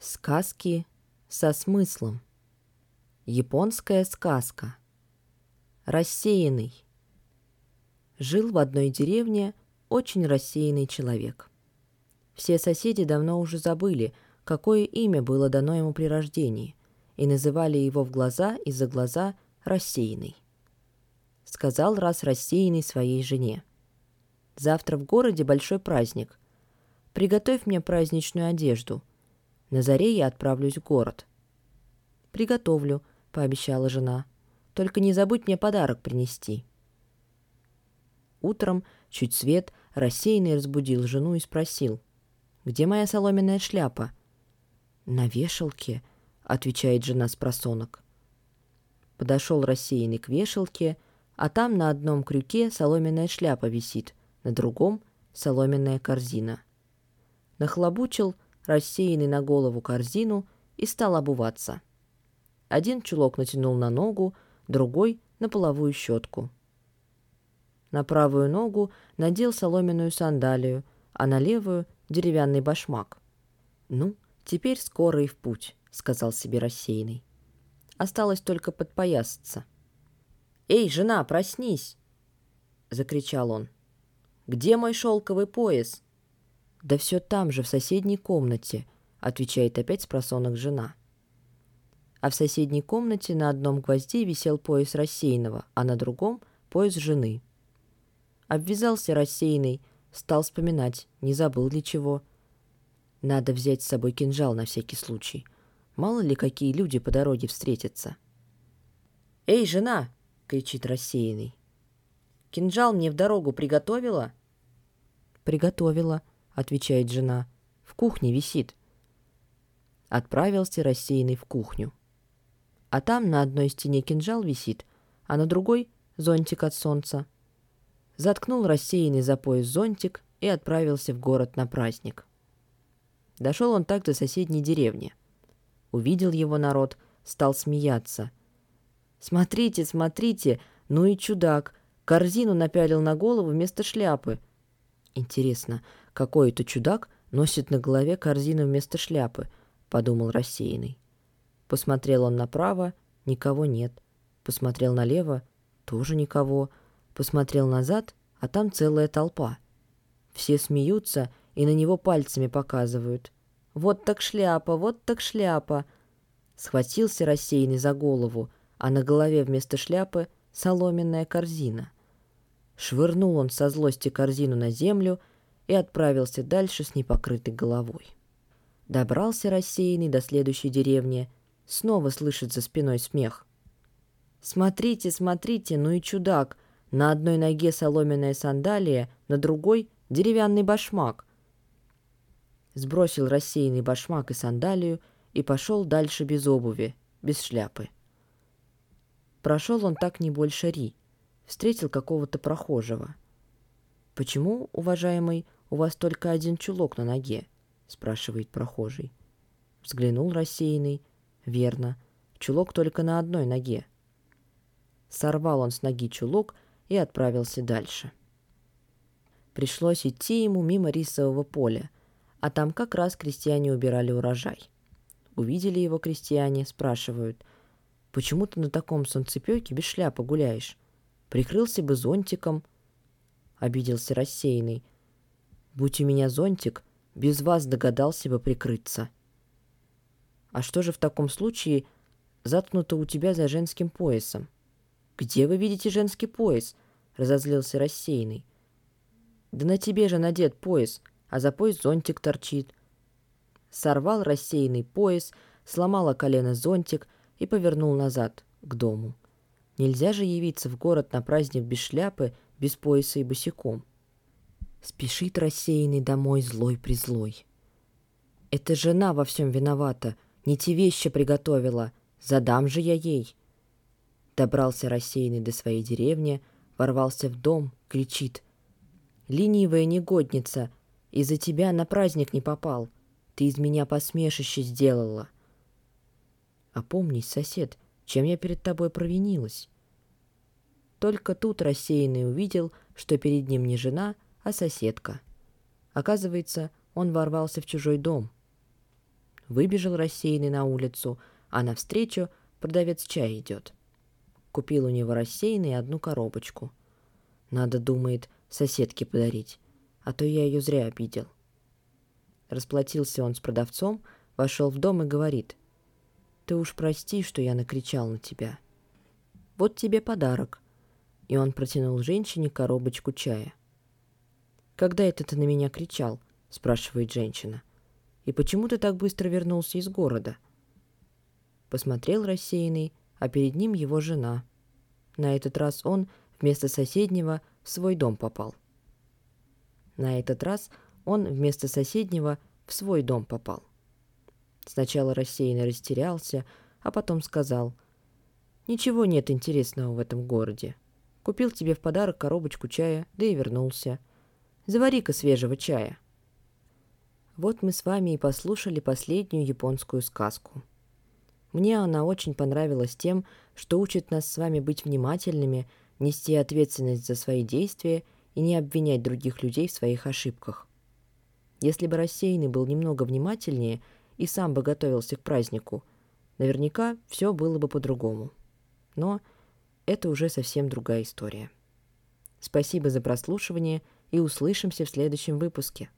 Сказки со смыслом. Японская сказка. Рассеянный. Жил в одной деревне очень рассеянный человек. Все соседи давно уже забыли, какое имя было дано ему при рождении, и называли его в глаза и за глаза рассеянный. Сказал раз рассеянный своей жене. «Завтра в городе большой праздник. Приготовь мне праздничную одежду – на заре я отправлюсь в город. «Приготовлю», — пообещала жена. «Только не забудь мне подарок принести». Утром, чуть свет, рассеянный разбудил жену и спросил. «Где моя соломенная шляпа?» «На вешалке», — отвечает жена с просонок. Подошел рассеянный к вешалке, а там на одном крюке соломенная шляпа висит, на другом — соломенная корзина. Нахлобучил — рассеянный на голову корзину и стал обуваться. Один чулок натянул на ногу, другой — на половую щетку. На правую ногу надел соломенную сандалию, а на левую — деревянный башмак. «Ну, теперь скоро и в путь», — сказал себе рассеянный. Осталось только подпоясаться. «Эй, жена, проснись!» — закричал он. «Где мой шелковый пояс?» «Да все там же, в соседней комнате», — отвечает опять спросонок жена. А в соседней комнате на одном гвозде висел пояс рассеянного, а на другом — пояс жены. Обвязался рассеянный, стал вспоминать, не забыл ли чего. Надо взять с собой кинжал на всякий случай. Мало ли, какие люди по дороге встретятся. «Эй, жена!» — кричит рассеянный. «Кинжал мне в дорогу приготовила?» «Приготовила», отвечает жена. В кухне висит. Отправился рассеянный в кухню. А там на одной стене кинжал висит, а на другой — зонтик от солнца. Заткнул рассеянный за пояс зонтик и отправился в город на праздник. Дошел он так до соседней деревни. Увидел его народ, стал смеяться. «Смотрите, смотрите, ну и чудак! Корзину напялил на голову вместо шляпы. Интересно, какой-то чудак носит на голове корзину вместо шляпы, подумал рассеянный. Посмотрел он направо, никого нет. Посмотрел налево, тоже никого. Посмотрел назад, а там целая толпа. Все смеются и на него пальцами показывают. «Вот так шляпа, вот так шляпа!» Схватился рассеянный за голову, а на голове вместо шляпы соломенная корзина. Швырнул он со злости корзину на землю и отправился дальше с непокрытой головой. Добрался рассеянный до следующей деревни, снова слышит за спиной смех. «Смотрите, смотрите, ну и чудак! На одной ноге соломенная сандалия, на другой — деревянный башмак». Сбросил рассеянный башмак и сандалию и пошел дальше без обуви, без шляпы. Прошел он так не больше ри, встретил какого-то прохожего. «Почему, уважаемый, «У вас только один чулок на ноге», — спрашивает прохожий. Взглянул рассеянный. «Верно. Чулок только на одной ноге». Сорвал он с ноги чулок и отправился дальше. Пришлось идти ему мимо рисового поля, а там как раз крестьяне убирали урожай. Увидели его крестьяне, спрашивают, «Почему ты на таком солнцепёке без шляпы гуляешь? Прикрылся бы зонтиком». Обиделся рассеянный — Будь у меня зонтик, без вас догадался бы прикрыться. А что же в таком случае заткнуто у тебя за женским поясом? Где вы видите женский пояс? Разозлился рассеянный. Да на тебе же надет пояс, а за пояс зонтик торчит. Сорвал рассеянный пояс, сломала колено зонтик и повернул назад, к дому. Нельзя же явиться в город на праздник без шляпы, без пояса и босиком. Спешит рассеянный домой злой-призлой. Это жена во всем виновата, не те вещи приготовила, задам же я ей. Добрался рассеянный до своей деревни, ворвался в дом, кричит. «Ленивая негодница, из-за тебя на праздник не попал, ты из меня посмешище сделала». «Опомнись, сосед, чем я перед тобой провинилась?» Только тут рассеянный увидел, что перед ним не жена, а соседка. Оказывается, он ворвался в чужой дом. Выбежал рассеянный на улицу, а навстречу продавец чая идет. Купил у него рассеянный одну коробочку. Надо, думает, соседке подарить, а то я ее зря обидел. Расплатился он с продавцом, вошел в дом и говорит, «Ты уж прости, что я накричал на тебя. Вот тебе подарок». И он протянул женщине коробочку чая. «Когда это ты на меня кричал?» — спрашивает женщина. «И почему ты так быстро вернулся из города?» Посмотрел рассеянный, а перед ним его жена. На этот раз он вместо соседнего в свой дом попал. На этот раз он вместо соседнего в свой дом попал. Сначала рассеянно растерялся, а потом сказал, «Ничего нет интересного в этом городе. Купил тебе в подарок коробочку чая, да и вернулся. Завари-ка свежего чая». Вот мы с вами и послушали последнюю японскую сказку. Мне она очень понравилась тем, что учит нас с вами быть внимательными, нести ответственность за свои действия и не обвинять других людей в своих ошибках. Если бы рассеянный был немного внимательнее и сам бы готовился к празднику, наверняка все было бы по-другому. Но это уже совсем другая история. Спасибо за прослушивание и услышимся в следующем выпуске.